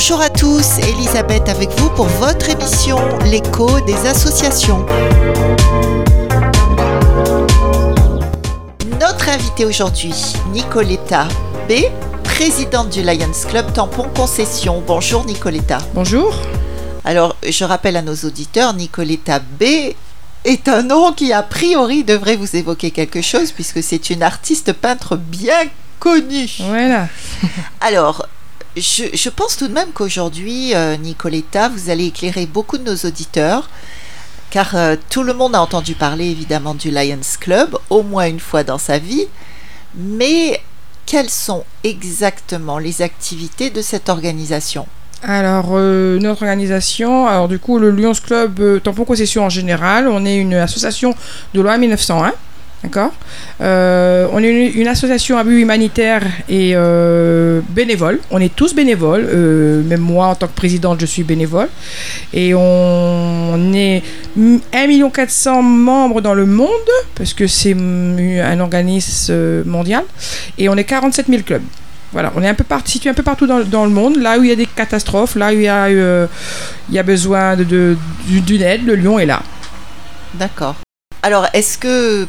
Bonjour à tous, Elisabeth avec vous pour votre émission L'écho des associations. Notre invitée aujourd'hui, Nicoletta B, présidente du Lions Club Tampon Concession. Bonjour Nicoletta. Bonjour. Alors, je rappelle à nos auditeurs, Nicoletta B est un nom qui a priori devrait vous évoquer quelque chose puisque c'est une artiste peintre bien connue. Voilà. Alors, je, pense tout de même qu'aujourd'hui, euh, Nicoletta, vous allez éclairer beaucoup de nos auditeurs, car euh, tout le monde a entendu parler évidemment du Lions Club, au moins une fois dans sa vie, mais quelles sont exactement les activités de cette organisation? Alors, euh, notre organisation, alors du coup, le Lions Club Tampon Concession en général, on est une association de loi 1901. D'accord euh, On est une, association à but humanitaire et euh, bénévole. On est tous bénévoles. Euh, même moi, en tant que présidente, je suis bénévole. Et on, est 1 400 membres dans le monde, parce que c'est un organisme mondial. Et on est 47 000 clubs. Voilà, on est un peu situé un peu partout dans, le monde, là où il y a des catastrophes, là où il y a, besoin d'une de, de, aide, le Lyon est là. D'accord. Alors, est-ce que,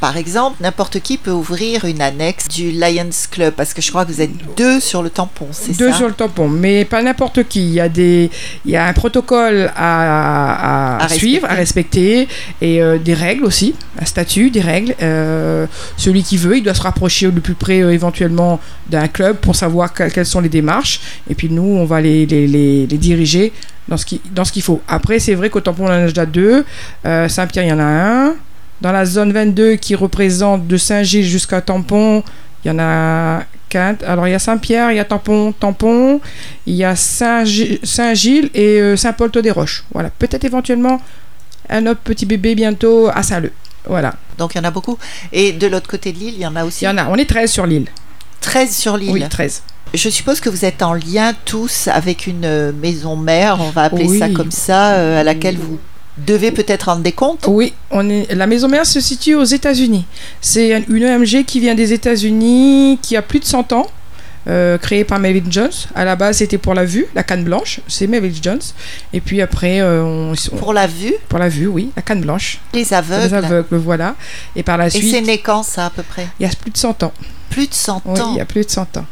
par exemple, n'importe qui peut ouvrir une annexe du Lions Club Parce que je crois que vous êtes deux sur le tampon, c'est ça? Deux sur le tampon, mais pas n'importe qui. Il y, a des, il y a un protocole à, à, à suivre, respecter. à respecter, et euh, des règles aussi, un statut, des règles. Euh, celui qui veut, il doit se rapprocher le plus près euh, éventuellement d'un club pour savoir que, quelles sont les démarches. Et puis nous, on va les, les, les, les diriger dans ce qu'il qu faut. Après, c'est vrai qu'au tampon, on en a déjà deux. Saint-Pierre, il y en a un. Dans la zone 22 qui représente de Saint-Gilles jusqu'à Tampon, il y en a quatre. Alors il y a Saint-Pierre, il y a Tampon, Tampon, il y a Saint-Gilles Saint et euh, Saint-Paul-Des-Roches. Voilà, peut-être éventuellement un autre petit bébé bientôt à Saint-Leu. Voilà. Donc il y en a beaucoup. Et de l'autre côté de l'île, il y en a aussi? Il y en a, on est 13 sur l'île. 13 sur l'île? Oui, 13. Je suppose que vous êtes en lien tous avec une maison mère, on va appeler oui. ça comme ça, euh, à laquelle vous devez peut-être rendre des comptes Oui, on est, la maison mère se situe aux États-Unis. C'est une OMG qui vient des États-Unis, qui a plus de 100 ans. Euh, créée par Melvin Jones. À la base, c'était pour la vue, la canne blanche, c'est Melvin Jones. Et puis après, euh, on, on, Pour la vue Pour la vue, oui, la canne blanche. Les aveugles. Les aveugles, voilà. Et par la Et suite. c'est né quand ça à peu près? Il y a plus de 100 ans. Plus de 100 oui, ans il y a plus de 100 ans.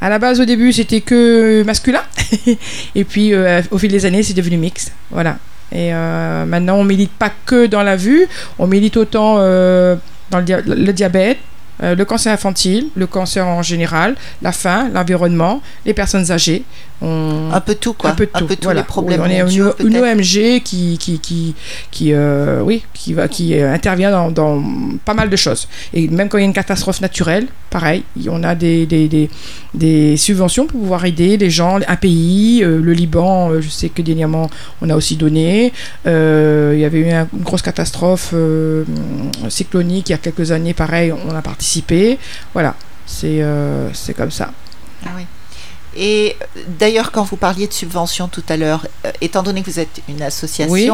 À la base, au début, c'était que masculin. Et puis, euh, au fil des années, c'est devenu mixte. Voilà. Et euh, maintenant, on milite pas que dans la vue, on milite autant euh, dans le, dia le diabète, euh, le cancer infantile, le cancer en général, la faim, l'environnement, les personnes âgées. On... Un peu tout, quoi. Un peu, tout. Un peu tous voilà. les problèmes. Oui, on est une, une, OMG qui, qui, qui, qui, euh, oui, qui, va, qui intervient dans, dans, pas mal de choses. Et même quand il y a une catastrophe naturelle, pareil, on a des, des, des, des subventions pour pouvoir aider les gens, un pays, euh, le Liban, euh, je sais que dernièrement, on a aussi donné. Euh, il y avait eu une grosse catastrophe euh, cyclonique il y a quelques années, pareil, on a participé. Voilà, c'est euh, comme ça. Ah oui. Et d'ailleurs, quand vous parliez de subventions tout à l'heure, euh, étant donné que vous êtes une association, oui.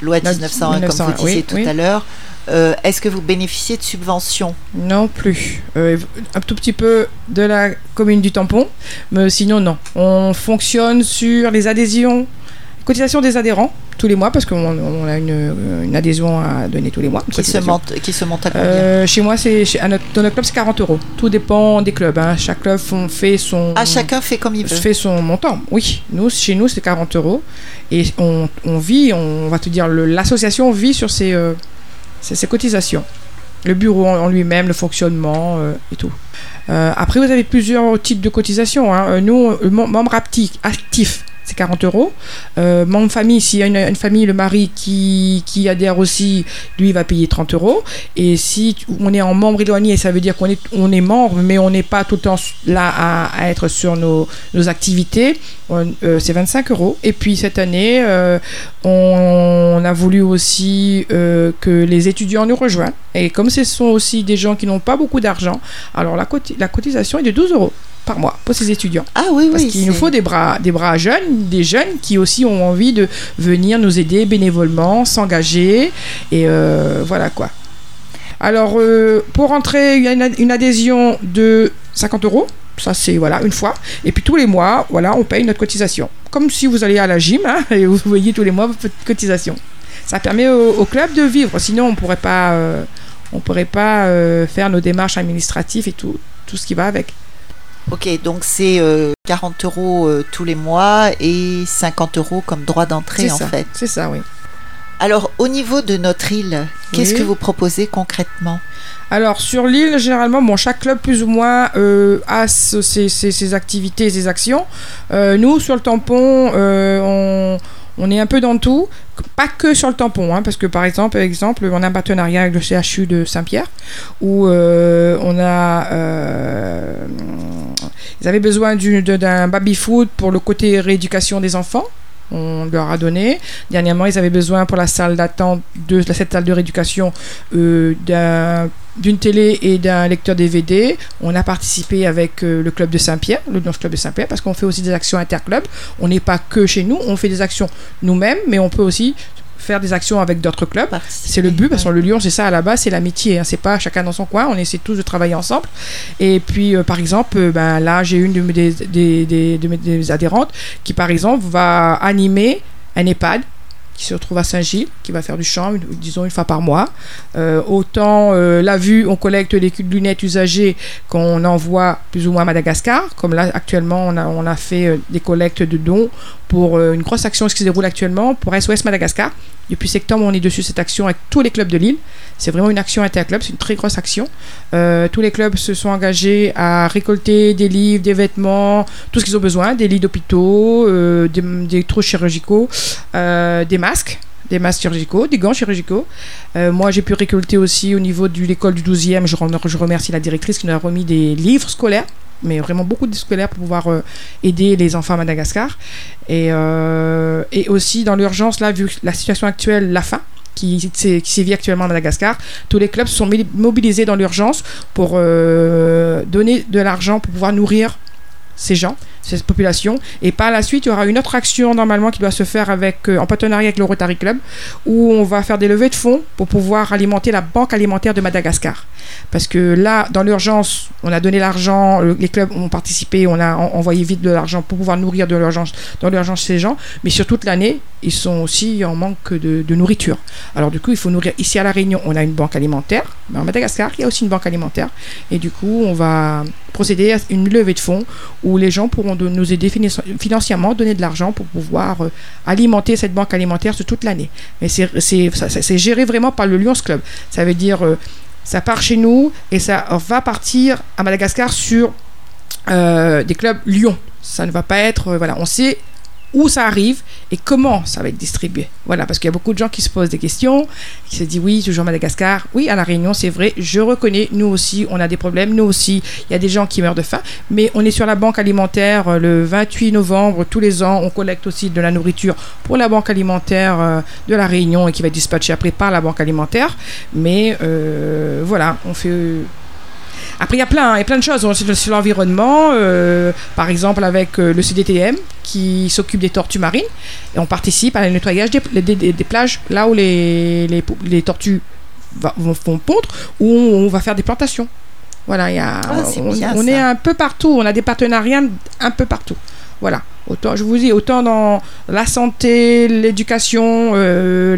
loi 1901, 1900, comme vous disiez oui, tout oui. à l'heure, euh, est-ce que vous bénéficiez de subventions? Non plus. Euh, un tout petit peu de la commune du tampon, mais sinon non. On fonctionne sur les adhésions, cotisation des adhérents tous les mois parce qu'on on a une, une, adhésion à donner tous les mois. Qui se, monte, qui se monte à combien euh, Chez moi, c'est dans notre club, c'est 40 euros. Tout dépend des clubs. Hein. Chaque club fait son. Ah, chacun fait comme il veut. Fait son montant. Oui, nous, chez nous, c'est 40 euros et on, on, vit, on va te dire, l'association vit sur ses, euh, ses, ses, cotisations. Le bureau en lui-même, le fonctionnement euh, et tout. Euh, après, vous avez plusieurs types de cotisations. Hein. Nous, membre actif c'est 40 euros. Euh, membre famille, s'il y a une, famille, le mari qui, adhère aussi, lui va payer 30 euros. Et si on est en membre éloigné, ça veut dire qu'on est, on est membre, mais on n'est pas tout le temps là à, être sur nos, activités, euh, c'est 25 euros. Et puis cette année, euh, on, a voulu aussi euh, que les étudiants nous rejoignent. Et comme ce sont aussi des gens qui n'ont pas beaucoup d'argent, alors la cotisation est de 12 euros par mois pour ces étudiants. Ah oui, Parce oui. qu'il nous faut des bras, des bras jeunes, des jeunes qui aussi ont envie de venir nous aider bénévolement, s'engager. Et euh, voilà quoi. Alors, euh, pour rentrer, il y a une, une adhésion de 50 euros. Ça, c'est voilà, une fois. Et puis tous les mois, voilà, on paye notre cotisation. Comme si vous allez à la gym hein, et vous voyez tous les mois votre cotisation. Ça permet au, club de vivre. Sinon, on pourrait pas, euh, on pourrait pas euh, faire nos démarches administratives et tout, tout ce qui va avec. Ok, donc c'est 40 euros tous les mois et 50 euros comme droit d'entrée en fait. C'est ça, oui. Alors, au niveau de notre île, qu'est-ce que vous proposez concrètement? Alors sur l'île, généralement, bon, chaque club plus ou moins euh, a ses, activités, ses actions. Euh, nous, sur le tampon, euh, on, est un peu dans tout, pas que sur le tampon, hein, parce que par exemple, exemple, on a un partenariat avec le CHU de Saint-Pierre, où on a, ils avaient besoin d'un baby-food pour le côté rééducation des enfants on leur a donné. Dernièrement, ils avaient besoin pour la salle d'attente de cette salle de rééducation euh, d'une télé et d'un lecteur DVD. On a participé avec euh, le club de Saint-Pierre, le Club de Saint-Pierre, parce qu'on fait aussi des actions interclubs. On n'est pas que chez nous, on fait des actions nous-mêmes, mais on peut aussi faire des actions avec d'autres clubs. C'est le but, parce que le Lyon, c'est ça à la base, c'est l'amitié. Hein. C'est pas chacun dans son coin, on essaie tous de travailler ensemble. Et puis, euh, par exemple, euh, ben, là, j'ai une de mes, des, des, de mes adhérentes qui, par exemple, va animer un EHPAD qui se retrouve à Saint-Gilles, qui va faire du chant, disons une fois par mois. Euh, autant la vue, on collecte les lunettes usagées qu'on envoie plus ou moins à Madagascar. Comme là, actuellement, on a, on a fait des collectes de dons pour une grosse action qui se déroule actuellement pour SOS Madagascar. Depuis septembre, on est dessus cette action avec tous les clubs de l'île. C'est vraiment une action interclub, c'est une très grosse action. Euh, tous les clubs se sont engagés à récolter des livres, des vêtements, tout ce qu'ils ont besoin, des lits d'hôpitaux, euh, des, trous chirurgicaux, euh, des masques des masques chirurgicaux, des gants chirurgicaux. moi, j'ai pu récolter aussi au niveau de l'école du 12e, je, je, remercie la directrice qui nous a remis des livres scolaires mais vraiment beaucoup de scolaires pour pouvoir euh, aider les enfants à Madagascar. Et, euh, et aussi dans l'urgence, là, vu la situation actuelle, la faim, qui, qui sévit actuellement à Madagascar, tous les clubs sont mobilisés dans l'urgence pour euh, donner de l'argent pour pouvoir nourrir ces gens, cette population. Et par la suite, il y aura une autre action normalement qui doit se faire avec, en partenariat avec le Rotary Club, où on va faire des levées de fonds pour pouvoir alimenter la banque alimentaire de Madagascar. Parce que là, dans l'urgence, on a donné l'argent, les clubs ont participé, on a envoyé vite de l'argent pour pouvoir nourrir de l'urgence, dans l'urgence ces gens. Mais sur toute l'année, ils sont aussi en manque de, nourriture. Alors du coup, il faut nourrir. Ici à La Réunion, on a une banque alimentaire. Mais en Madagascar, il y a aussi une banque alimentaire. Et du coup, on va procéder à une levée de fonds où les gens pourront nous aider financièrement, donner de l'argent pour pouvoir euh, alimenter cette banque alimentaire toute l'année. Mais c'est géré vraiment par le Lions Club. Ça veut dire... Euh, ça part chez nous et ça va partir à Madagascar sur euh, des clubs Lyon. Ça ne va pas être, voilà, on sait où ça arrive et comment ça va être distribué. Voilà, parce qu'il y a beaucoup de gens qui se posent des questions, qui se disent oui, toujours Madagascar. Oui, à La Réunion, c'est vrai, je reconnais, nous aussi, on a des problèmes, nous aussi, il y a des gens qui meurent de faim, mais on est sur la banque alimentaire euh, le 28 novembre, tous les ans, on collecte aussi de la nourriture pour la banque alimentaire euh, de La Réunion et qui va être dispatchée après par la banque alimentaire. Mais euh, voilà, on fait après, il y a plein, y a plein de choses sur l'environnement, euh, par exemple avec euh, le CDTM qui s'occupe des tortues marines et on participe à le nettoyage des, plages là où les, les, tortues vont, pondre ou on, va faire des plantations. Voilà, y a, ah, on, est un peu partout, on a des partenariats un peu partout. Voilà. Autant, je vous dis, autant dans la santé, l'éducation, euh,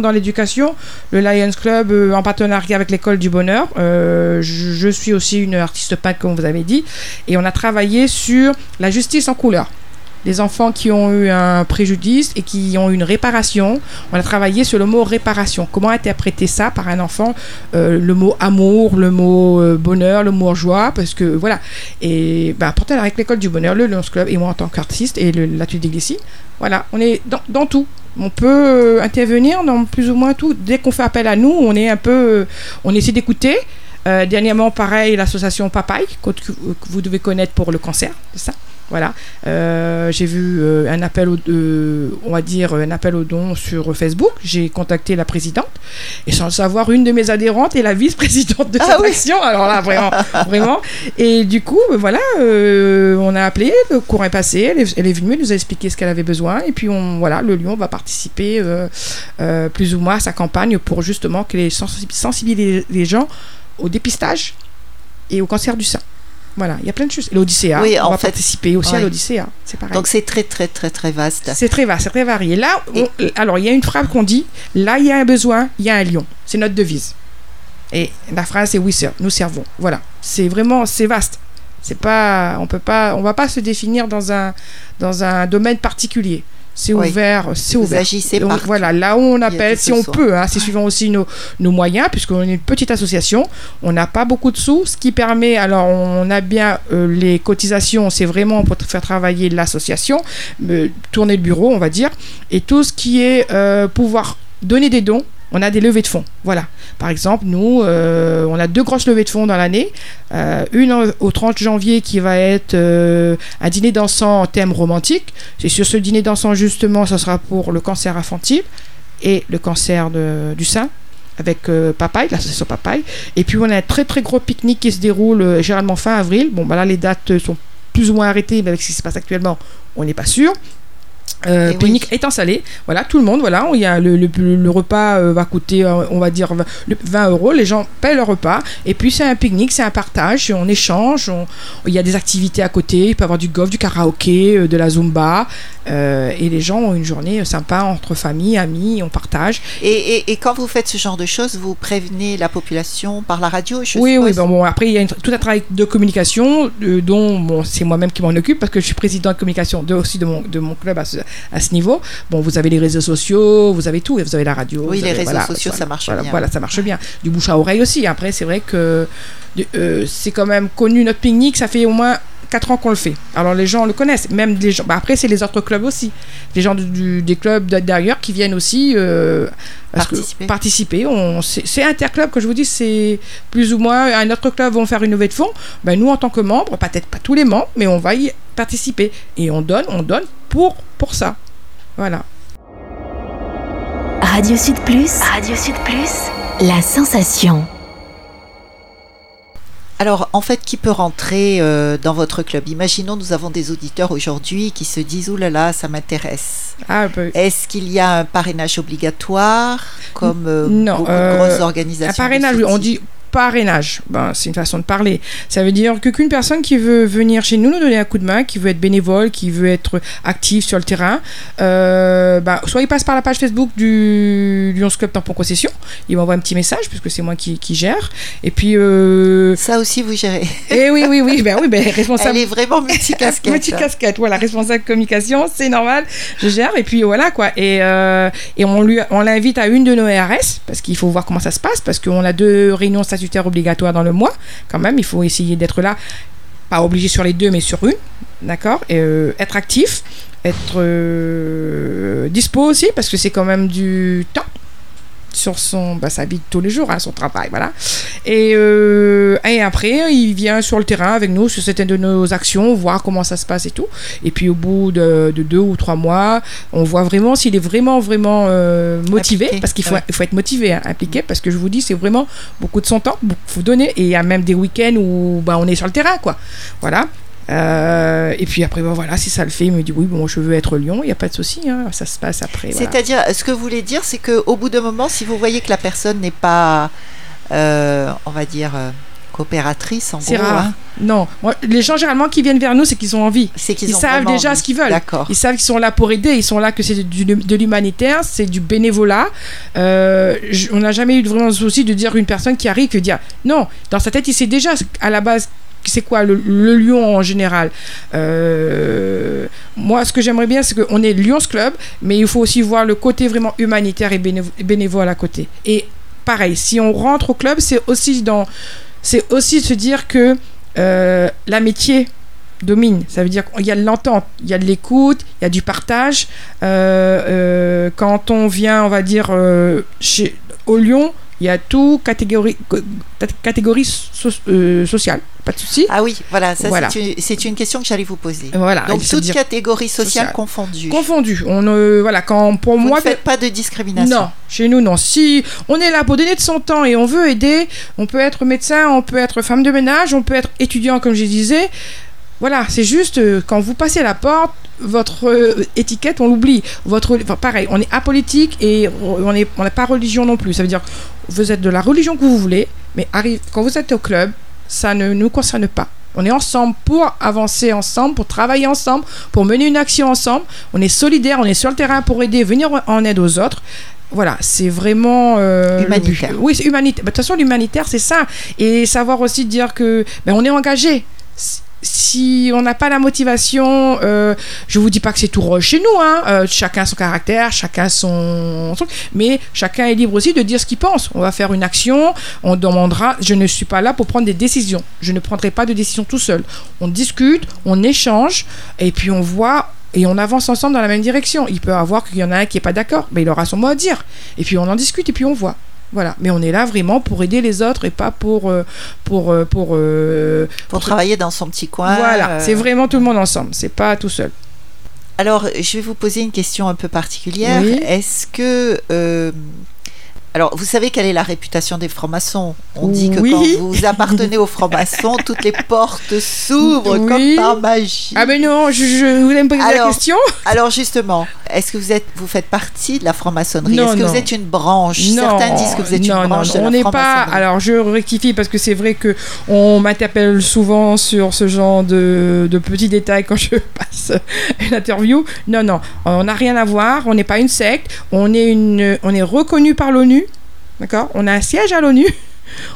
dans l'éducation, le Lions Club euh, en partenariat avec l'école du bonheur. Euh, je, suis aussi une artiste peintre comme vous avez dit, et on a travaillé sur la justice en couleur les enfants qui ont eu un préjudice et qui ont eu une réparation. On a travaillé sur le mot réparation. Comment interpréter ça par un enfant euh, Le mot amour, le mot euh, bonheur, le mot joie, parce que voilà. Et ben, avec l'école du bonheur, le Lions Club et moi en tant qu'artiste et l'atelier d'ici, voilà, on est dans, tout. On peut euh, intervenir dans plus ou moins tout. Dès qu'on fait appel à nous, on est un peu, on essaie d'écouter. dernièrement, pareil, l'association Papaye, que, que, vous devez connaître pour le cancer, c'est ça? Voilà. Euh, j'ai vu euh, un appel au, on va dire un appel au don sur Facebook. J'ai contacté la présidente et sans le savoir, une de mes adhérentes est la vice-présidente de ah cette action. Alors là, vraiment, vraiment. Et du coup, euh, voilà, on a appelé, le courant est passé, elle est, venue, elle nous a expliqué ce qu'elle avait besoin et puis on, voilà, le Lyon va participer plus ou moins à sa campagne pour justement que les sensibiliser les gens au dépistage et au cancer du sein. Voilà, il y a plein de choses. L'Odyssée, Oui, on en va fait- participer aussi à ouais. l'Odyssée, c'est pareil. Donc c'est très très très très vaste. C'est très vaste, c'est très varié. Là, on- alors il y a une phrase qu'on dit là, il y a un besoin, il y a un lion. C'est notre devise. Et la phrase c'est oui, sir, nous servons. Voilà, c'est vraiment c'est vaste. C'est pas, on peut pas, on va pas se définir dans un dans un domaine particulier. C'est Oui. ouvert, c'est Vous ouvert. agissez Donc, voilà, là où on appelle, si on peut, hein, c'est suivant aussi nos, nos moyens, puisqu'on est une petite association, on n'a pas beaucoup de sous, ce qui permet, alors on a bien euh, les cotisations, c'est vraiment pour faire travailler l'association, euh, tourner le bureau, on va dire, et tout ce qui est euh, pouvoir donner des dons, on a des levées de fonds. Voilà. Par exemple, nous, euh, on a deux grosses levées de fonds dans l'année. Euh, une au- au 30 janvier qui va être euh, un dîner dansant en thème romantique. C'est sur ce dîner dansant, justement, ce sera pour le cancer infantile et le cancer du sein avec euh, Papaye, l'association Papaye. Et puis on a un très très gros pique-nique qui se déroule généralement fin avril. Bon, bah là les dates sont plus ou moins arrêtées, mais avec ce qui se passe actuellement, on n'est pas sûr. Euh, Eh oui. salé, voilà, tout le monde, voilà, il y a le, le, le repas euh, va coûter, euh, on va dire, 20 le- 20 euros, les gens paient leur repas, et puis c'est un pique-nique, c'est un partage, on échange, on- il y a des activités à côté, il peut y avoir du golf, du karaoké, euh, de la zumba, et les gens ont une journée sympa entre famille, amis, on partage. Et, et, et quand vous faites ce genre de choses, vous prévenez la population par la radio je Oui, oui, bon, bon, après, il y a une- tout un travail de communication dont bon, c'est moi-même qui m'en occupe parce que je suis président de communication de, aussi de mon, de mon club à à ce niveau. Bon, vous avez les réseaux sociaux, vous avez tout, et vous avez la radio. Oui, les avez- réseaux voilà, sociaux, voilà, ça marche voilà, bien. Voilà, ça marche bien. Du bouche à oreille aussi. Après, c'est vrai que euh, c'est quand même connu notre pique-nique, ça fait au moins 4 ans qu'on le fait. Alors les gens le connaissent, même les gens. bah, après, c'est les autres clubs aussi. Les gens du- du- des clubs d'ailleurs qui viennent aussi euh, parce que- Participer. participer. On, c'est, c'est interclub que je vous dis, c'est plus ou moins un autre club vont faire une levée de fonds. Ben, nous, en tant que membres, peut-être pas tous les membres, mais on va y participer. Et on donne, on donne pour, pour ça. Voilà. Radio Sud Plus. Radio Sud Plus. La sensation. Alors, en fait, qui peut rentrer euh, dans votre club? Imaginons, nous avons des auditeurs aujourd'hui qui se disent, Ouh là là, ça m'intéresse. Ah, ben, Est-ce qu'il y a un parrainage obligatoire, comme euh, Non, beaucoup euh, de grosses organisations Un parrainage, on dit parrainage. Ben, c'est une façon de parler. Ça veut dire que qu'une personne qui veut venir chez nous nous donner un coup de main, qui veut être bénévole, qui veut être active sur le terrain, euh, ben, soit il passe par la page Facebook du Lions Club Tampon Concession, il m'envoie un petit message puisque c'est moi qui, qui gère. Et puis, euh, Ça aussi, vous gérez. eh oui, oui, oui, ben oui, ben responsable. Elle est vraiment multicasquette. Petite casquette, voilà, responsable communication, c'est normal, je gère, et puis voilà quoi. Et, euh, et on lui, on l'invite à une de nos RS, parce qu'il faut voir comment ça se passe, parce qu'on a deux réunions statutaires obligatoires dans le mois, quand même, il faut essayer d'être là, pas obligé sur les deux, mais sur une, d'accord Et euh, être actif, être euh, dispo aussi, parce que c'est quand même du temps sur son bah, sa vie de tous les jours, hein, son travail, voilà. Et, euh, et après, il vient sur le terrain avec nous sur certaines de nos actions, voir comment ça se passe et tout. Et puis au bout de, de deux ou trois mois, on voit vraiment s'il est vraiment, vraiment euh, motivé, parce qu'il faut, ouais. il faut être motivé, hein, impliqué, parce que je vous dis, c'est vraiment beaucoup de son temps, il faut donner. Et il y a même des week-ends où bah, on est sur le terrain, quoi. Voilà. Euh, et puis après, bah, voilà, si ça le fait, il me dit oui, bon, je veux être Lyon, il n'y a pas de souci, hein, ça se passe après. voilà. C'est-à-dire, ce que vous voulez dire, c'est qu'au bout d'un moment, si vous voyez que la personne n'est pas, euh, on va dire, euh, coopératrice, en C'est gros, rare. hein, Non, Moi, les gens généralement qui viennent vers nous, c'est qu'ils ont envie. c'est qu'ils Ils ont savent déjà envie. ce qu'ils veulent. D'accord. Ils savent qu'ils sont là pour aider, ils sont là que c'est de l'humanitaire, c'est du bénévolat. Euh, on n'a jamais eu vraiment le souci de dire une personne qui arrive que dire non, dans sa tête il sait déjà à la base c'est quoi le, le lion en général? Euh, moi ce que j'aimerais bien c'est qu'on est Lions Club, mais il faut aussi voir le côté vraiment humanitaire et bénévo- bénévole à côté. Et pareil, si on rentre au club, c'est aussi dans c'est aussi se dire que euh, l'amitié domine. Ça veut dire qu'il y a de l'entente, il y a de l'écoute, il y a du partage. Euh, euh, quand on vient, on va dire, chez, au Lyon, il y a tout catégorie, catégorie so- euh, sociale. Pas de souci. Ah oui, voilà, ça Voilà. c'est une, question que j'allais vous poser. Voilà. Donc toute catégorie sociale sociale. confondue. confondu. On euh, voilà quand pour Vous moi ne faites pas de discrimination. Non, chez nous, non. Si on est là pour donner de son temps et on veut aider, on peut être médecin, on peut être femme de ménage, on peut être étudiant, comme je disais. Voilà, c'est juste euh, quand vous passez la porte, votre euh, étiquette, on l'oublie. Votre, enfin, pareil, on est apolitique et on n'est on pas religion non plus. Ça veut dire, vous êtes de la religion que vous voulez, mais arrive, quand vous êtes au club, ça ne nous concerne pas. On est ensemble pour avancer ensemble, pour travailler ensemble, pour mener une action ensemble. On est solidaire, on est sur le terrain pour aider, venir en aide aux autres. Voilà, c'est vraiment euh, humanitaire. Oui, c'est humanitaire. Bah, de toute façon, l'humanitaire, c'est ça. Et savoir aussi dire que ben, on est engagé si on n'a pas la motivation, euh, je vous dis pas que c'est tout rose chez nous, hein, euh, chacun son caractère, chacun son truc, mais chacun est libre aussi de dire ce qu'il pense. On va faire une action, on demandera. Je ne suis pas là pour prendre des décisions. Je ne prendrai pas de décision tout seul. On discute, on échange, et puis on voit et on avance ensemble dans la même direction. Il peut avoir qu'il y en a un qui est pas d'accord, mais il aura son mot à dire. Et puis on en discute et puis on voit. Voilà, mais on est là vraiment pour aider les autres et pas pour euh, pour euh, pour euh, pour, travailler dans son petit coin. Voilà, c'est vraiment tout le monde ensemble, c'est pas tout seul. Alors, je vais vous poser une question un peu particulière. Est-ce que alors, vous savez quelle est la réputation des francs-maçons? On dit que quand vous appartenez aux francs-maçons, toutes les portes s'ouvrent comme par magie. Ah ben non, je, je voulais me poser la question. Alors justement, est-ce que vous êtes, vous faites partie de la franc-maçonnerie? Est-ce que vous êtes une branche? Non, Certains disent que vous êtes une branche non, de on n'est pas. Alors je rectifie parce que c'est vrai que on m'interpelle souvent sur ce genre de, de petits détails quand je passe une interview. Non, non, on n'a rien à voir. On n'est pas une secte. On est une, on est reconnu par l'ONU. D'accord? On a un siège à l'ONU.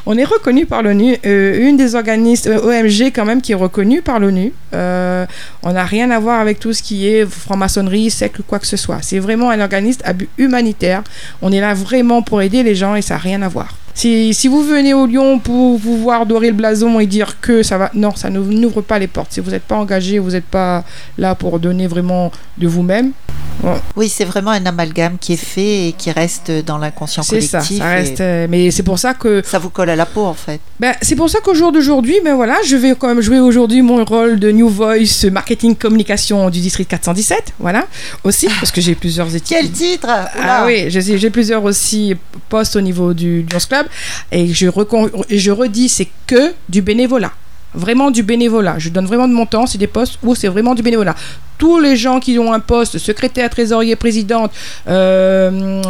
On est reconnu par l'ONU, euh, une des organismes euh, OMG quand même qui est reconnue par l'ONU. Euh, on n'a rien à voir avec tout ce qui est franc-maçonnerie, secte ou quoi que ce soit. C'est vraiment un organisme à but humanitaire. On est là vraiment pour aider les gens et ça n'a rien à voir. Si, si, vous venez au Lyon pour vous voir dorer le blason et dire que ça va, non, ça n'ouvre pas les portes. Si vous n'êtes pas engagé, vous n'êtes pas là pour donner vraiment de vous-même. Oui, c'est vraiment un amalgame qui est fait et qui reste dans l'inconscient collectif. C'est ça, ça reste. Euh, mais c'est pour ça que ça vous colle à la peau en fait. Ben, c'est pour ça qu'au jour d'aujourd'hui, ben voilà, je vais quand même jouer aujourd'hui mon rôle de New Voice Marketing Communication du district 417, voilà, aussi parce que j'ai plusieurs études. Quel titre Ah oui, j'ai plusieurs aussi postes au niveau du Lions Club et je, redis, c'est que du bénévolat. Vraiment du bénévolat. Je donne vraiment de mon temps. C'est des postes où c'est vraiment du bénévolat tous les gens qui ont un poste, secrétaire, trésorier, présidente, euh,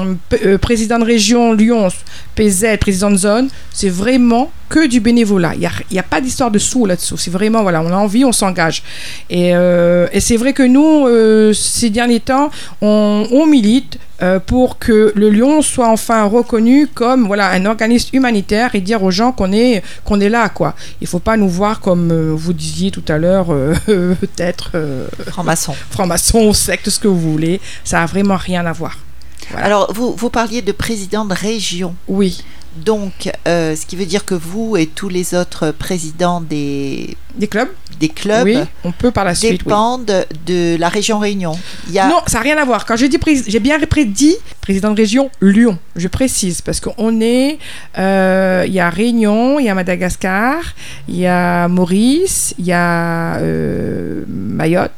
euh, président de région Lyon, PZ, président de zone, c'est vraiment que du bénévolat. Il n'y a, a, pas d'histoire de sous là-dessous. C'est vraiment, voilà, on a envie, on s'engage. Et, euh, c'est vrai que nous, ces derniers temps, on, on milite pour que le Lyon soit enfin reconnu comme voilà un organisme humanitaire et dire aux gens qu'on est qu'on est là quoi. Il faut pas nous voir comme vous disiez tout à l'heure peut-être franc-maçon. Franc-maçon, secte, ce que vous voulez. Ça n'a vraiment rien à voir. Alors, vous, vous parliez de président de région. Oui. Donc, euh, ce qui veut dire que vous et tous les autres présidents des, des clubs, des clubs oui, on peut par la suite, dépendent de la région Réunion. Il y a... Non, ça n'a rien à voir. Quand j'ai dit j'ai bien dit président de région Lyon. Je précise parce qu'on est, euh, il y a Réunion, il y a Madagascar, il y a Maurice, il y a euh, Mayotte.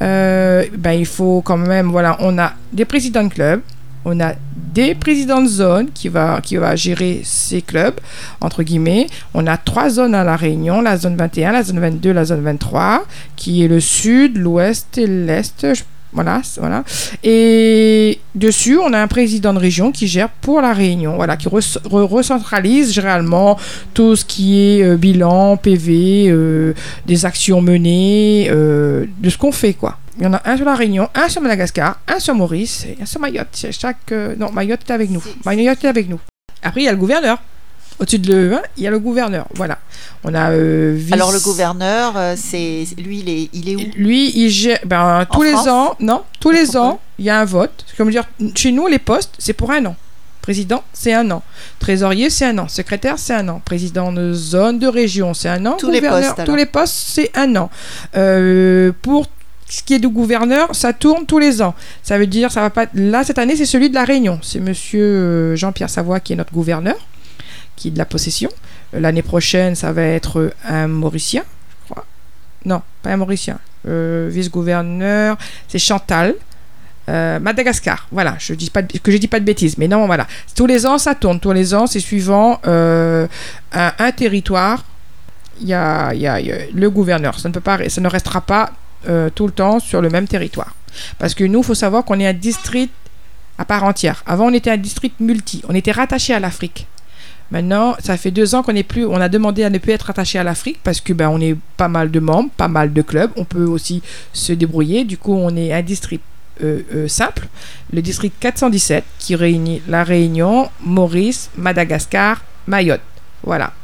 Ben il faut quand même, voilà, on a des présidents de clubs, on a des présidents de zone qui va, qui va gérer ces clubs, entre guillemets. On a trois zones à La Réunion, la zone 21, la zone 22, la zone 23, qui est le sud, l'ouest et l'est. Voilà, voilà. Et dessus, on a un président de région qui gère pour la Réunion, voilà, qui recentralise généralement tout ce qui est euh, bilan, PV, euh, des actions menées, euh, de ce qu'on fait, quoi. Il y en a un sur la Réunion, un sur Madagascar, un sur Maurice et un sur Mayotte. Chaque, non, Mayotte est avec nous. Mayotte est avec nous. Après, il y a le gouverneur. Au-dessus de le, il y a le gouverneur. Voilà. On a. Euh, Alors le gouverneur, euh, c'est lui, il est, il est où? Lui, il gère. Ben, tous les ans, non, tous les ans, il y a un vote. Comme dire, chez nous, les postes, c'est pour un an. Président, c'est un an. Trésorier, c'est un an. Secrétaire, c'est un an. Président de zone, de région, c'est un an. Tous les postes. Tous les postes, c'est un an. pour ce qui est du gouverneur, ça tourne tous les ans. Ça veut dire, ça va pas. Là, cette année, c'est celui de la Réunion. C'est monsieur euh, Jean-Pierre Savoie qui est notre gouverneur, de la possession. Euh, l'année prochaine, ça va être un Mauricien, je crois. Non, pas un Mauricien. Euh, vice-gouverneur, c'est Chantal. Madagascar, voilà, je dis pas que je dis pas de bêtises, mais non, voilà. Tous les ans, ça tourne. Tous les ans, c'est suivant un, territoire. Il y, a, y, a, le gouverneur. Ça ne peut pas, ça ne restera pas euh, tout le temps sur le même territoire. Parce que nous, il faut savoir qu'on est un district à part entière. Avant, on était un district multi. On était rattaché à l'Afrique. Maintenant, ça fait deux ans qu'on est plus, on a demandé à ne plus être attaché à l'Afrique parce que ben on est pas mal de membres, pas mal de clubs, on peut aussi se débrouiller. Du coup, on est un district euh, euh, simple, le district 417 qui réunit la Réunion, Maurice, Madagascar, Mayotte. Voilà.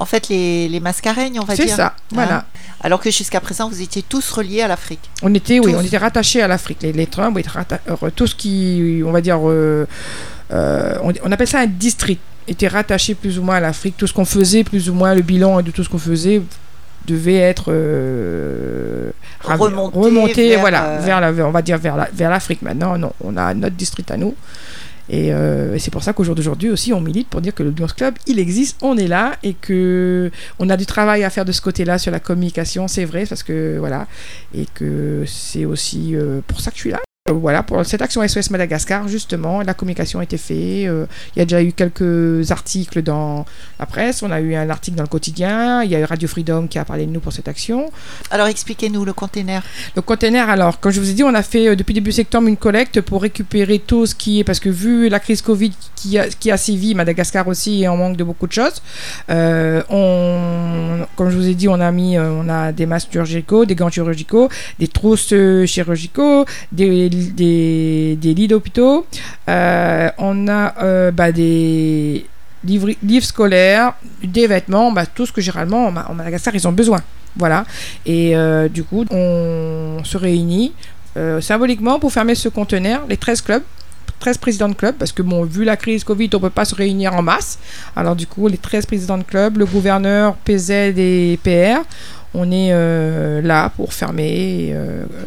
En fait, les, les mascareignes, on va dire. C'est ça, voilà. Hein Alors que jusqu'à présent, vous étiez tous reliés à l'Afrique. On était, oui, on était rattachés à l'Afrique. Les, les trains, oui, euh, tout ce qui, on va dire, euh, on, on appelle ça un district, était rattaché plus ou moins à l'Afrique. Tout ce qu'on faisait, plus ou moins le bilan de tout ce qu'on faisait devait être euh, Remonté remonté, vers, voilà, euh, vers la, on va dire vers la- vers l'Afrique. Maintenant, non, on a notre district à nous. Et, euh, et c'est pour ça qu'au jour d'aujourd'hui aussi, on milite pour dire que le Lions Club, il existe, on est là et que on a du travail à faire de ce côté-là sur la communication, c'est vrai, parce que voilà, et que c'est aussi euh, pour ça que je suis là. Euh, Voilà, pour cette action SOS Madagascar, justement, la communication a été faite. euh, Il y a déjà eu quelques articles dans la presse. On a eu un article dans le quotidien. Il y a eu Radio Freedom qui a parlé de nous pour cette action. Alors expliquez-nous le container. Le container, alors, comme je vous ai dit, on a fait euh, depuis début septembre une collecte pour récupérer tout ce qui est. Parce que vu la crise Covid qui a, qui a sévi, Madagascar aussi est en manque de beaucoup de choses. euh, on, comme je vous ai dit, on a mis on a des masques chirurgicaux, des gants chirurgicaux, des trousses chirurgicaux, des, des, lits d'hôpitaux. Euh, on a euh, bah, des livres, livres scolaires, des vêtements, bah, tout ce que généralement en Ma- en Madagascar ils ont besoin. Voilà. Et euh, du coup, on se réunit symboliquement pour fermer ce conteneur, les 13 clubs. 13 présidents de clubs, parce que vu la crise Covid, on peut pas se réunir en masse. Alors du coup, les 13 présidents de clubs, le gouverneur, PZ et PR, on est là pour fermer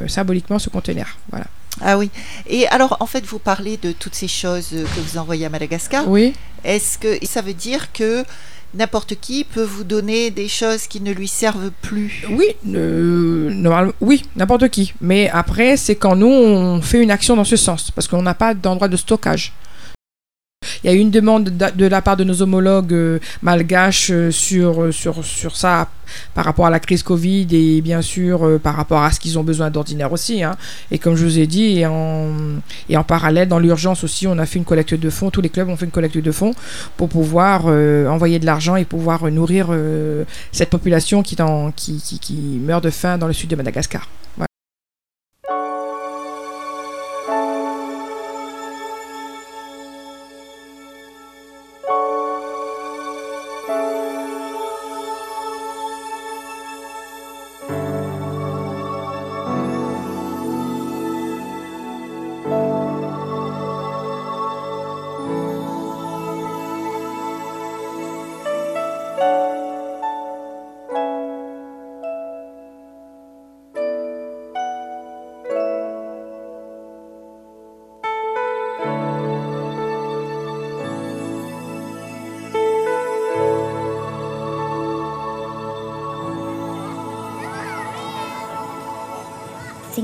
symboliquement ce conteneur. Voilà. Ah oui. Et alors, en fait, vous parlez de toutes ces choses que vous envoyez à Madagascar. Oui. Est-ce que ça veut dire que n'importe qui peut vous donner des choses qui ne lui servent plus? Oui, euh, normalement, oui, n'importe qui. Mais après, c'est quand nous, on fait une action dans ce sens, parce qu'on n'a pas d'endroit de stockage. Il y a eu une demande de la part de nos homologues euh, malgaches euh, sur, sur, sur ça par rapport à la crise Covid et bien sûr euh, par rapport à ce qu'ils ont besoin d'ordinaire aussi. hein. Et comme je vous ai dit, et en, et en parallèle, dans l'urgence aussi, on a fait une collecte de fonds, tous les clubs ont fait une collecte de fonds pour pouvoir euh, envoyer de l'argent et pouvoir euh, nourrir euh, cette population qui, qui, qui, qui meurt de faim dans le sud de Madagascar.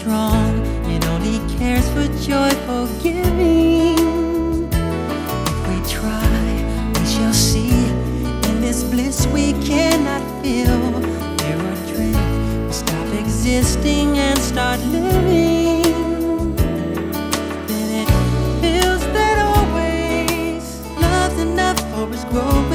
strong and only cares for joyful giving. If we try, we shall see in this bliss we cannot feel. There or dread we stop existing and start living. Then it feels that always love's enough for us growing.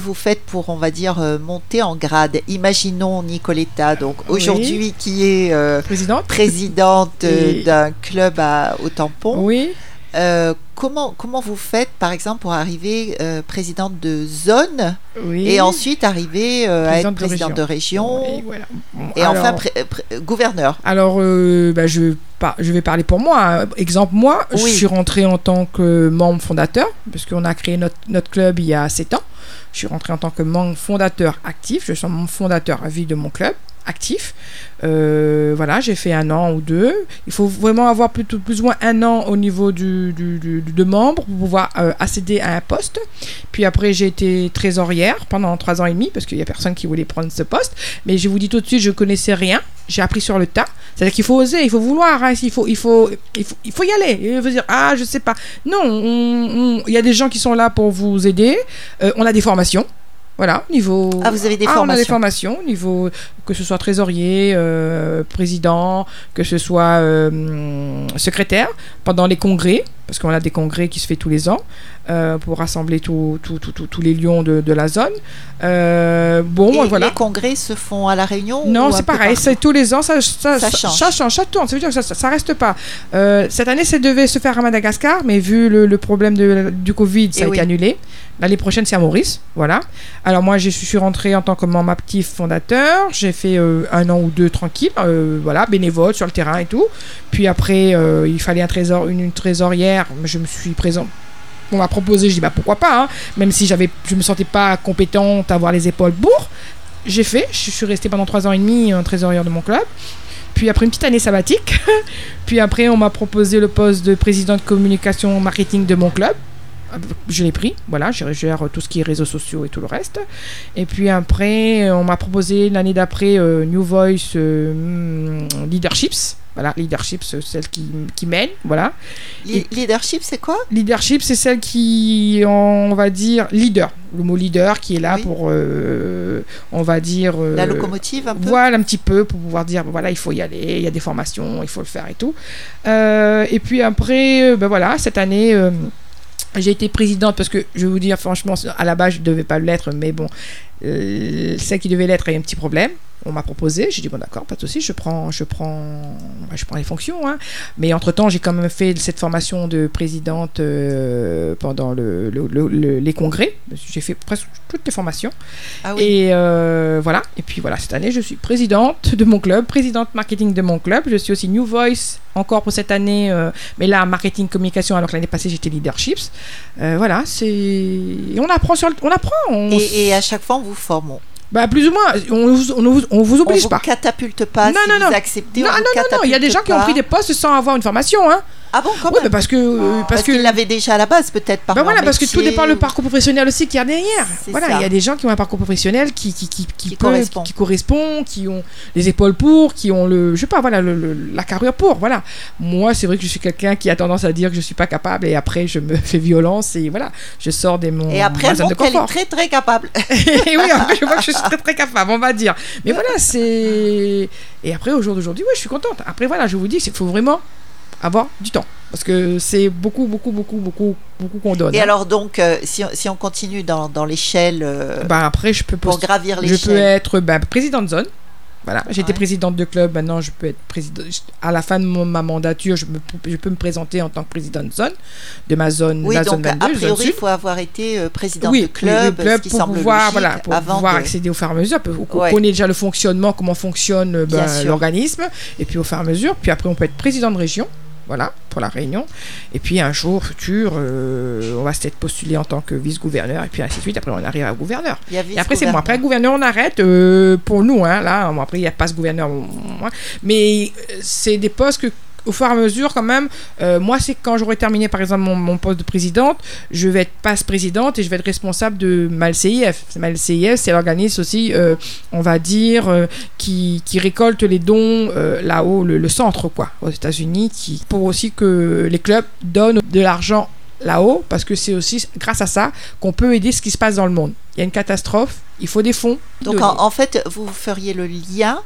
Que vous faites pour, on va dire, euh, monter en grade Imaginons Nicoletta, donc Oui. aujourd'hui qui est euh, Présidente présidente euh, Et- d'un club à, au tampon. Oui. Euh, comment, comment vous faites, par exemple, pour arriver euh, présidente de zone Oui. et ensuite arriver euh, à être Présidente de région Et voilà. Bon, et alors- enfin pré- pré- gouverneur Alors, bah, je, par- je vais parler pour moi. Exemple, moi, je suis rentrée en tant que membre fondateur, parce qu'on a créé notre, notre club il y a 7 ans. Je suis rentrée en tant que membre fondateur actif. Je suis membre fondateur à vie de mon club actif. Euh, voilà, j'ai fait un an ou deux. Il faut vraiment avoir plutôt plus ou moins un an au niveau du, du, de membre pour pouvoir euh, accéder à un poste. Puis après, j'ai été trésorière pendant trois ans et demi parce qu'il y a personne qui voulait prendre ce poste. Mais je vous dis tout de suite, je connaissais rien. J'ai appris sur le tas. C'est-à-dire qu'il faut oser, il faut vouloir, hein, il, faut, il, faut, il, faut, il faut y aller. Il faut dire, ah, je sais pas. Non, on- on- il y a des gens qui sont là pour vous aider. Euh, on a des formations. Voilà, niveau. Ah, vous avez des On a des formations. formations, niveau que ce soit trésorier, euh, président, que ce soit euh, secrétaire, pendant les congrès, parce qu'on a des congrès qui se fait tous les ans, euh, pour rassembler tous les lions de, de la zone. Euh, bon, Et voilà. les congrès se font à La Réunion Non, c'est pareil, c'est tous les ans, ça, ça, Ça ça- change. ça change, ça tourne, ça veut dire que ça, ça, reste pas. Euh, cette année, ça devait se faire à Madagascar, mais vu le, le problème de- du Covid, ça Eh a oui. été annulé. L'année prochaine, c'est à Maurice, voilà. Alors moi, je suis rentrée en tant que membre actif fondateur, j'ai fait euh, un an ou deux tranquille, euh, voilà, bénévole sur le terrain et tout. Puis après, euh, il fallait un trésor, une, une trésorière, je me suis présent. On m'a proposé, je dis bah pourquoi pas, hein, même si j'avais, je me sentais pas compétente à avoir les épaules pour. J'ai fait, je suis restée pendant trois ans et demi en trésorière de mon club. Puis après une petite année sabbatique, puis après on m'a proposé le poste de président de communication marketing de mon club. Je l'ai pris, voilà, je gère tout ce qui est réseaux sociaux et tout le reste. Et puis après, on m'a proposé l'année d'après euh, New Voice euh, hmm, Leaderships. Voilà, Leaderships, c'est celle qui, qui mène, voilà. Leadership, c'est quoi? Leadership, c'est celle qui, on va dire, leader. Le mot leader qui est là Oui. pour, euh, on va dire... euh, La locomotive un peu? voilà un petit peu pour pouvoir dire voilà il faut y aller il y a des formations il faut le faire et tout Euh, et puis après ben voilà cette année j'ai été présidente parce que je vais vous dire franchement à la base je ne devais pas l'être mais bon celle qui devait l'être a eu un petit problème on m'a proposé, j'ai dit bon d'accord, pas de souci, je prends, je prends, je prends les fonctions. hein. Mais entre temps, j'ai quand même fait cette formation de présidente euh, pendant le, le- le- le- les congrès. J'ai fait presque toutes les formations. Ah oui. Et euh, voilà. Et puis voilà, cette année, je suis présidente de mon club, présidente marketing de mon club. Je suis aussi New Voice encore pour cette année, euh, mais là marketing communication. Alors que l'année passée, j'étais leaderships. Voilà, c'est on apprend sur, le... on apprend. On... Et, et à chaque fois, on vous forme. On Bah plus ou moins, on, vous- on, vous- on vous on oblige vous pas. catapulte pas Non, si non, vous non. acceptez. Non, on non, non, non, il y a des gens qui ont pris des postes sans avoir une formation, hein. Ah bon, quand Oui, même mais parce que euh, parce, Parce que qu'ils l'avaient déjà à la base, peut-être par Bah voilà, parce que tout dépend le ou- parcours professionnel aussi qu'il y a derrière. C'est Voilà, ça. il y a des gens qui ont un parcours professionnel qui qui, qui, Qui peut- correspond. qui correspond, qui ont les épaules pour, qui ont le je sais pas voilà le- le- la carrure pour. Voilà. Moi, c'est vrai que je suis quelqu'un qui a tendance à dire que je suis pas capable et après je me fais violence et voilà, je sors des mon Et après, ma elle de est très très capable. et oui, après, je vois que je suis très très capable, on va dire. Mais voilà, c'est. Et après, au jour d'aujourd'hui, ouais, je suis contente. Après, voilà, je vous dis, il faut vraiment avoir du temps. Parce que c'est beaucoup, beaucoup, beaucoup, beaucoup, beaucoup qu'on donne. Et hein. alors, donc, euh, si, on, si on continue dans, dans l'échelle euh, Bah, après, je peux pour gravir Je peux l'échelle. être bah, président de zone. Voilà, j'étais Ouais. présidente de club, maintenant je peux être président. À la fin de mon- ma mandature, je, me, je peux me présenter en tant que président de zone, de ma zone, Oui, la donc zone a 22, zone priori, il faut avoir été euh, président oui, de club, le club ce qui pour semble pouvoir, voilà, pour avant pouvoir de- accéder au fur et à mesure. On Ouais. connaît déjà le fonctionnement, comment fonctionne euh, ben, sûr. l'organisme, et puis au fur et à mesure. Puis après, on peut être président de région, voilà, pour la Réunion. Et puis un jour futur, euh, on va peut-être postuler en tant que vice-gouverneur, et puis ainsi de suite. Après, on arrive à gouverneur. Il y a Et après, c'est bon. Après, gouverneur, on arrête. euh, pour nous, hein, là, après, il n'y a pas ce gouverneur. moi. Mais euh, c'est des postes que, au fur et à mesure, quand même, euh, moi, c'est quand j'aurai terminé, par exemple, mon, mon poste de présidente, je vais être passe-présidente et je vais être responsable de MALCIF. MALCIF, c'est l'organisme aussi, euh, on va dire, euh, qui, qui récolte les dons là-haut, le, le centre, quoi, aux États-Unis, qui, pour aussi que les clubs donnent de l'argent là-haut, parce que c'est aussi grâce à ça qu'on peut aider ce qui se passe dans le monde. Il y a une catastrophe, il faut des fonds. Donc, en fait, vous feriez le lien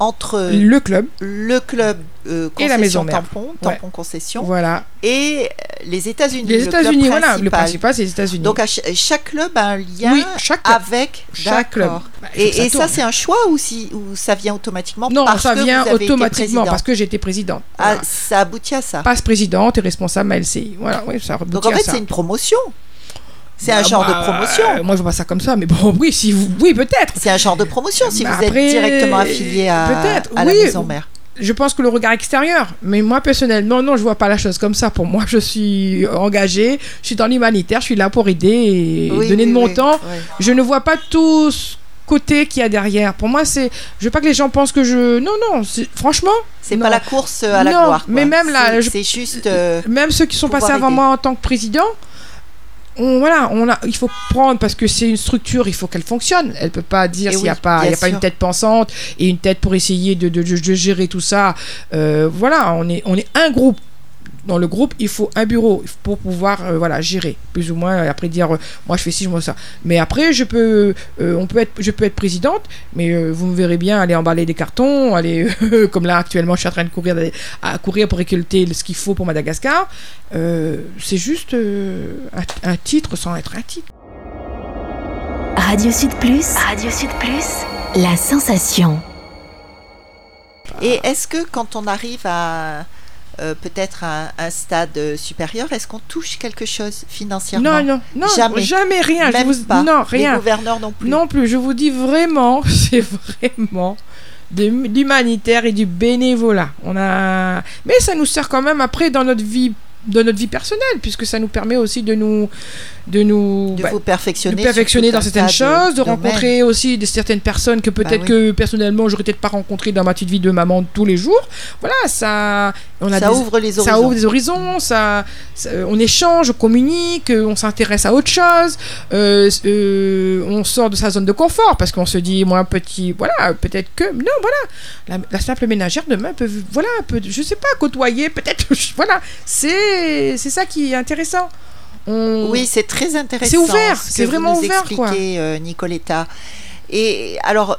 entre le club, le club euh, Et la maison mère. tampon, tampon concession, voilà. et euh, les États-Unis. Les États-Unis, voilà, le principal. c'est les États-Unis. Donc, à ch- chaque club a un lien oui, chaque club. avec chaque club. Bah, Et, ça, c'est un choix ou, si, ou ça vient automatiquement Non, parce ça que vient vous avez été automatiquement parce que j'étais présidente. Ah, ça aboutit à ça. Passe présidente et responsable à LCI. Voilà, oui, ça aboutit Donc, en fait, c'est une promotion. C'est un Bah, genre bah, de promotion. euh, moi, je vois pas ça comme ça, mais bon, oui, si vous, oui, peut-être. C'est un genre de promotion si Bah, vous après, êtes directement affilié à, la oui. maison mère. Je pense que le regard extérieur, mais moi personnellement, non, je vois pas la chose comme ça. Pour moi, je suis engagée, je suis dans l'humanitaire, je suis là pour aider et Oui, donner oui, de mon temps. Je ne vois pas tout ce côté qu'il y a derrière. Pour moi, c'est, je veux pas que les gens pensent que je, non, non, franchement, C'est pas la course à la Non, gloire. quoi. mais même là, C'est- juste. euh, même ceux qui sont passés avant moi en tant que président, on, voilà, on a, il faut prendre parce que c'est une structure, il faut qu'elle fonctionne. Elle peut pas dire s'il n'y a pas, il y a pas une tête pensante et une tête pour essayer de, de, de- de gérer tout ça. Euh, voilà, on est, on est un groupe dans le groupe, il faut un bureau pour pouvoir euh, voilà gérer plus ou moins. Après dire, euh, moi je fais ci, je fais ça. Mais après, je peux, euh, on peut être, je peux être présidente, mais euh, vous me verrez bien aller emballer des cartons, aller comme là actuellement, je suis en train de courir, à courir pour récolter ce qu'il faut pour Madagascar. Euh, c'est juste euh, un, un titre sans être un titre. Radio Sud Plus. Radio Sud Plus. La sensation. Et est-ce que quand on arrive à euh, peut-être un, un stade euh, supérieur, est-ce qu'on touche quelque chose financièrement? Non, non, non, Jamais. jamais, rien. je Même vous- pas. Non, Les rien. gouverneurs non plus. Non plus, je vous dis vraiment, c'est vraiment de l'humanitaire et du bénévolat. On a, mais ça nous sert quand même après dans notre vie, dans notre vie personnelle, puisque ça nous permet aussi de nous, de nous, De bah, vous de perfectionner. perfectionner sur dans certaines choses, de rencontrer aussi des certaines personnes que peut-être oui. que personnellement j'aurais peut-être pas rencontrées dans ma petite vie de maman tous les jours. Voilà, ça, on a Ça des- ouvre les ça horizons. ouvre des horizons, ça, ça- on échange, on communique, euh, on s'intéresse à autre chose, euh, euh, on sort de sa zone de confort parce qu'on se dit, moi, petit, voilà, peut-être que, non, voilà, la, la simple ménagère demain peut, voilà, peut, je sais pas, côtoyer, peut-être, voilà, c'est, c'est ça qui est intéressant. On- Oui, c'est très intéressant. C'est ouvert, ce c'est vous vraiment nous ouvert, quoi. euh, Nicoletta. Et alors,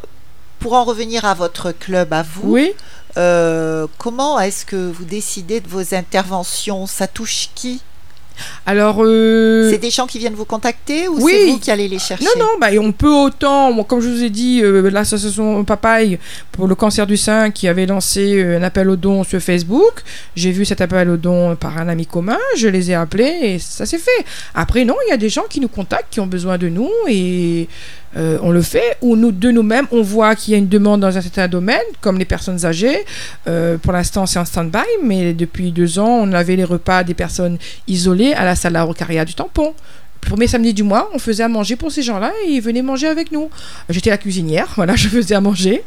pour en revenir à votre club, à vous, oui. euh, comment est-ce que vous décidez de vos interventions? Ça touche qui? Alors, euh, C'est des gens qui viennent vous contacter ou oui. c'est vous qui allez les chercher? Non, non, bah, on peut autant, moi, comme je vous ai dit, euh, l'association Papaye pour le cancer du sein qui avait lancé euh, un appel aux dons sur Facebook. J'ai vu cet appel aux dons par un ami commun, je les ai appelés et ça s'est fait. Après, non, il y a des gens qui nous contactent, qui ont besoin de nous et euh, on le fait. Ou nous, de nous-mêmes, on voit qu'il y a une demande dans un certain domaine, comme les personnes âgées. Euh, pour l'instant, c'est en stand-by, mais depuis deux ans, on avait les repas des personnes isolées à la salle Rocaria du Tampon. Premier samedi du mois, on faisait à manger pour ces gens-là et ils venaient manger avec nous. J'étais la cuisinière, voilà, je faisais à manger.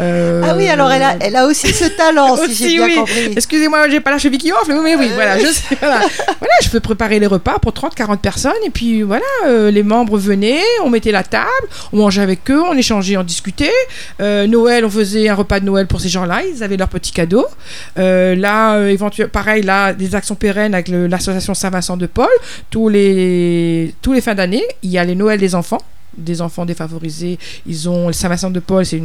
Euh, Ah oui, alors elle a, elle a aussi ce talent, si Aussi, j'ai bien oui. compris. Excusez-moi, j'ai pas la cheville qui enfle, mais oui, Euh. voilà, je sais, voilà. Voilà, je peux préparer les repas pour 30-40 personnes, et puis voilà, euh, les membres venaient, on mettait la table, on mangeait avec eux, on échangeait, on discutait. Euh, Noël, on faisait un repas de Noël pour ces gens-là, ils avaient leurs petits cadeaux. Euh, là, euh, éventuellement, pareil, là, des actions pérennes avec l'association Saint-Vincent de Paul, tous les, tous les fins d'année, il y a les Noëls des enfants des enfants défavorisés. Ils ont le Saint-Vincent de Paul, c'est une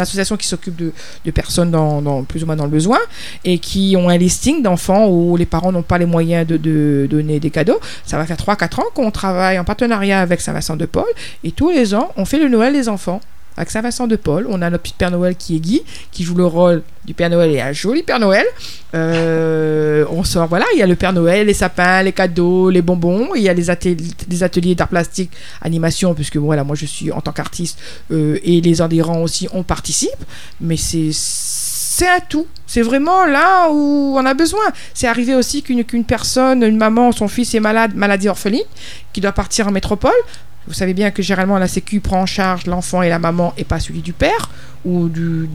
association, qui s'occupe de, personnes dans, dans- plus ou moins dans le besoin et qui ont un listing d'enfants où les parents n'ont pas les moyens de, de donner des cadeaux. Ça va faire 3-4 ans qu'on travaille en partenariat avec Saint-Vincent de Paul et tous les ans, on fait le Noël des enfants. Avec Saint-Vincent de Paul, on a notre petit Père Noël qui est Guy, qui joue le rôle du Père Noël et un joli Père Noël. Euh, on sort, voilà, il y a le Père Noël, les sapins, les cadeaux, les bonbons. Il y a les ateliers, d'art plastique, animation, puisque voilà, moi je suis en tant qu'artiste euh, et les adhérents aussi, on participe. Mais c'est c'est un tout. C'est vraiment là où on a besoin. C'est arrivé aussi qu'une personne, une maman, son fils est malade, maladie orpheline, qui doit partir en métropole. Vous savez bien que généralement la Sécu prend en charge l'enfant et la maman et pas celui du père ou du,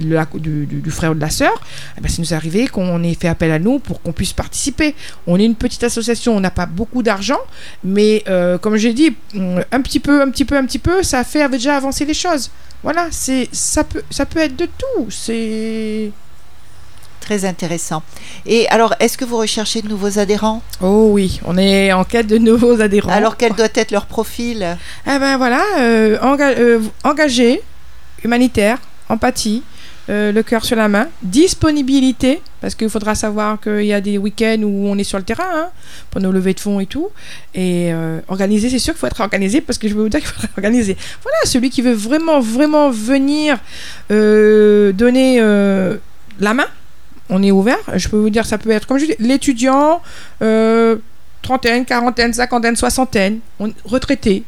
frère ou de la sœur. Eh ben, nous arrivé qu'on ait fait appel à nous pour qu'on puisse participer. On est une petite association, on n'a pas beaucoup d'argent, mais euh, comme j'ai dit, un petit peu, un petit peu, un petit peu, ça fait déjà avancer les choses. Voilà, c'est ça peut, ça peut être de tout. C'est Très intéressant. Et alors, est-ce que vous recherchez de nouveaux adhérents? Oh oui, on est en quête de nouveaux adhérents. Alors, quel doit être leur profil? Eh ben voilà, euh, enga- euh, engagé, humanitaire, empathie, euh, le cœur sur la main, disponibilité, parce qu'il faudra savoir qu'il y a des week-ends où on est sur le terrain hein, pour nos levées de fonds et tout. Et euh, organiser, c'est sûr qu'il faut être organisé, parce que je vais vous dire qu'il faut être organisé. Voilà, celui qui veut vraiment, vraiment venir euh, donner la main, on est ouvert. Je peux vous dire, ça peut être, comme je dis, l'étudiant, euh, trentaine, quarantaine, cinquantaine, soixantaine, on, retraité,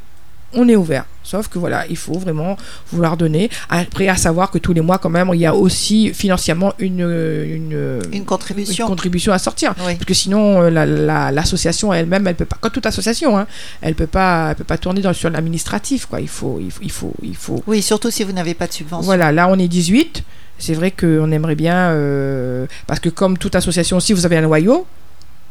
on est ouvert. Sauf que voilà, il faut vraiment vouloir donner. Après, à savoir que tous les mois, quand même, il y a aussi financièrement une, une, Une contribution une contribution à sortir. Oui. Parce que sinon, euh, la- la- l'association elle-même, elle peut pas, comme toute association, hein, elle peut pas, elle peut pas tourner dans, sur l'administratif, quoi. Il faut, il faut, il faut, il faut. Oui, surtout si vous n'avez pas de subvention. Voilà, là, on est 18. C'est vrai qu'on aimerait bien, euh, parce que comme toute association aussi, vous avez un noyau.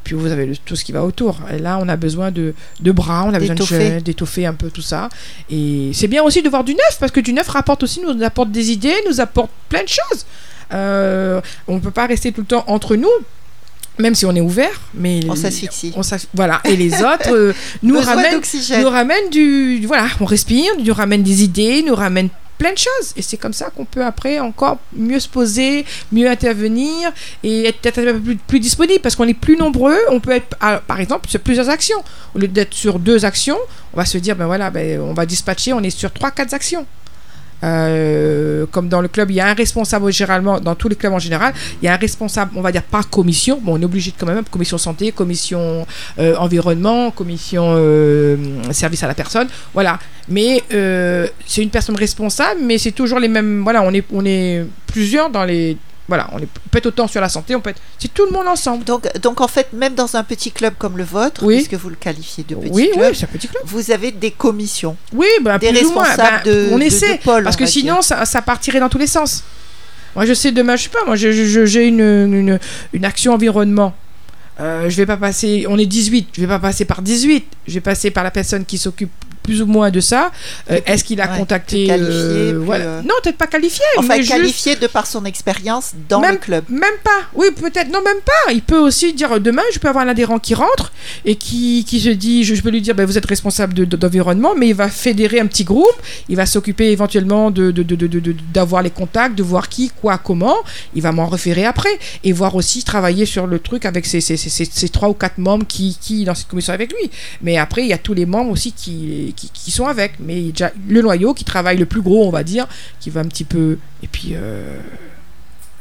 Puis vous avez le- tout ce qui va autour. Et là, on a besoin de, de bras, on a besoin de D'étoffer. un peu tout ça. Et c'est bien aussi de voir du neuf, parce que du neuf rapporte aussi, nous apporte des idées, nous apporte plein de choses. Euh, on ne peut pas rester tout le temps entre nous. même si on est ouvert, mais On s'asphyxie. voilà. Et les autres euh, nous ramènent, nous ramènent du, du- voilà, on respire, nous ramènent des idées, nous ramènent plein de choses. Et c'est comme ça qu'on peut après encore mieux se poser, mieux intervenir et être peut-être un peu plus, disponible parce qu'on est plus nombreux. On peut être, à- par exemple, sur plusieurs actions. Au lieu d'être sur deux actions, on va se dire, ben voilà, ben, on va dispatcher, on est sur trois, quatre actions. Euh, comme dans le club, il y a un responsable généralement, dans tous les clubs en général, il y a un responsable, on va dire par commission. Bon, on est obligé de quand même, commission santé, commission euh, environnement, commission euh, service à la personne, voilà. Mais c'est une personne responsable, mais c'est toujours les mêmes. Voilà, on est, on est plusieurs dans les. Voilà, on, est, on peut être autant sur la santé, on peut être. C'est tout le monde ensemble. Donc, donc en fait, même dans un petit club comme le vôtre, Oui. puisque vous le qualifiez de petit Oui, club, oui, un petit club. vous avez des commissions, Oui, ben, des plus ou moins. Ben, de, on de- essaie. de pôle, Parce on que sinon, ça, ça partirait dans tous les sens. Moi, je sais, demain, je sais pas, moi, j'ai une, une, une action environnement. Euh, je vais pas passer, on est 18, je vais pas passer par 18, je vais passer par la personne qui s'occupe plus ou moins de ça. Euh, Est-ce qu'il a ouais, contacté qualifié, euh, voilà. euh, Non, peut-être pas qualifié, Enfin, mais juste- qualifié de par son expérience dans Même- le club. même pas, oui, peut-être, non, même pas. Il peut aussi dire demain, je peux avoir un adhérent qui rentre et qui, qui se dit, je, je peux lui dire, ben, vous êtes responsable de- de- d'environnement, mais il va fédérer un petit groupe, il va s'occuper éventuellement de, de- de- de- de- de- d'avoir les contacts, de voir qui, quoi, comment. Il va m'en référer après et voir aussi travailler sur le truc avec ces trois ou quatre membres qui, qui dans cette commission avec lui. Mais après, il y a tous les membres aussi qui, qui, qui sont avec. Mais il y a déjà le noyau qui travaille le plus gros, on va dire, qui va un petit peu. Et puis. euh,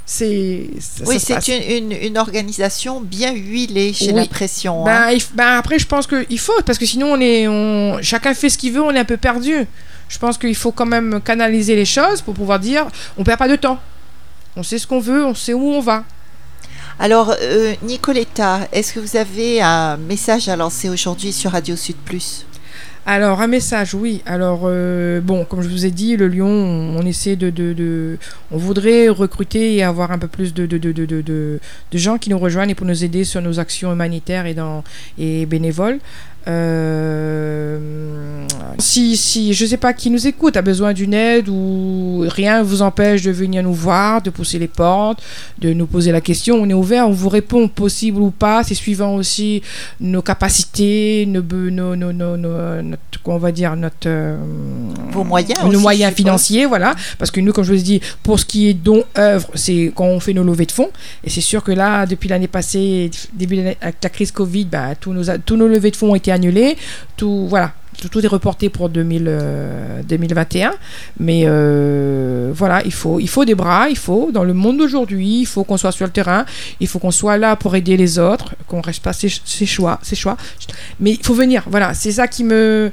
c'est ça- Oui, ça c'est une, une, une organisation bien huilée, j'ai Oui. l'impression. hein. Ben, il ben, après, je pense qu'il faut, parce que sinon, on est, on, chacun fait ce qu'il veut, on est un peu perdu. Je pense qu'il faut quand même canaliser les choses pour pouvoir dire on perd pas de temps. On sait ce qu'on veut, on sait où on va. Alors, euh, Nicoletta, est-ce que vous avez un message à lancer aujourd'hui sur Radio Sud Plus? Alors, un message, oui. Alors, euh, bon, comme je vous ai dit, le Lyon, on, essaie de, de, de- On voudrait recruter et avoir un peu plus de- de gens qui nous rejoignent et pour nous aider sur nos actions humanitaires et, dans, et bénévoles. Euh, si, si, je sais pas qui nous écoute, a besoin d'une aide ou rien vous empêche de venir nous voir, de pousser les portes, de nous poser la question, on est ouvert, on vous répond possible ou pas, c'est suivant aussi nos capacités, nos, nos, nos, nos, notre, on va dire, notre, euh, Vos moyens nos aussi, moyens financiers, voilà. Parce que nous, comme je vous ai dit, pour ce qui est don œuvre, c'est quand on fait nos levées de fonds. Et c'est sûr que là, depuis l'année passée, début de avec la crise Covid, bah, tous nos, tous nos levées de fonds ont été annulées. Tout, voilà. Tout, est reporté pour 2000, euh, 2021. Mais euh, voilà, il faut, il faut des bras, il faut, dans le monde d'aujourd'hui, il faut qu'on soit sur le terrain, il faut qu'on soit là pour aider les autres, qu'on reste pas ses, choix, ses choix. Mais il faut venir, voilà, c'est ça qui me.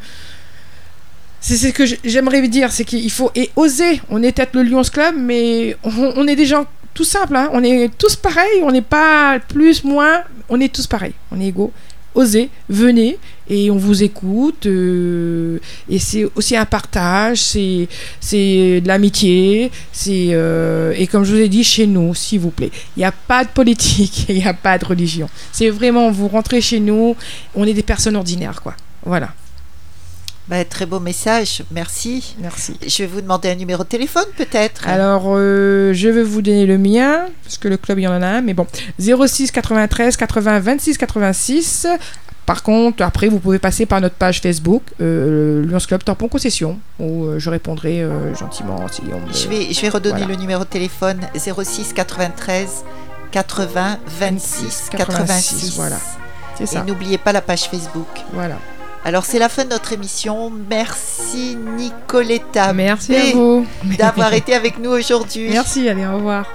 C'est ce que j'aimerais dire, c'est qu'il faut et oser. On est peut-être le Lions Club, mais on, on est des gens tout simples. hein. On est tous pareils. On n'est pas plus, moins. On est tous pareils. On est égaux. Osez, venez et on vous écoute. euh, et c'est aussi un partage, c'est c'est de l'amitié. c'est euh, et comme je vous ai dit, chez nous, s'il vous plaît, il n'y a pas de politique, il n'y a pas de religion. C'est vraiment, vous rentrez chez nous, on est des personnes ordinaires, quoi. Voilà. Bah, Très beau message, merci. Merci. Je vais vous demander un numéro de téléphone peut-être. Alors, euh, je vais vous donner le mien, parce que le club, il y en a un, mais bon. 06 93 80 26 86. Par contre, après, vous pouvez passer par notre page Facebook, euh, Lions Club Tampon Concession, où euh, je répondrai euh, gentiment si on me... Je vais, je vais redonner voilà. le numéro de téléphone 06 93 80 26 86. voilà. C'est Et ça. n'oubliez pas la page Facebook. Voilà. Alors c'est la fin de notre émission. Merci Nicoletta Merci à vous. d'avoir été avec nous aujourd'hui. Merci, allez, au revoir.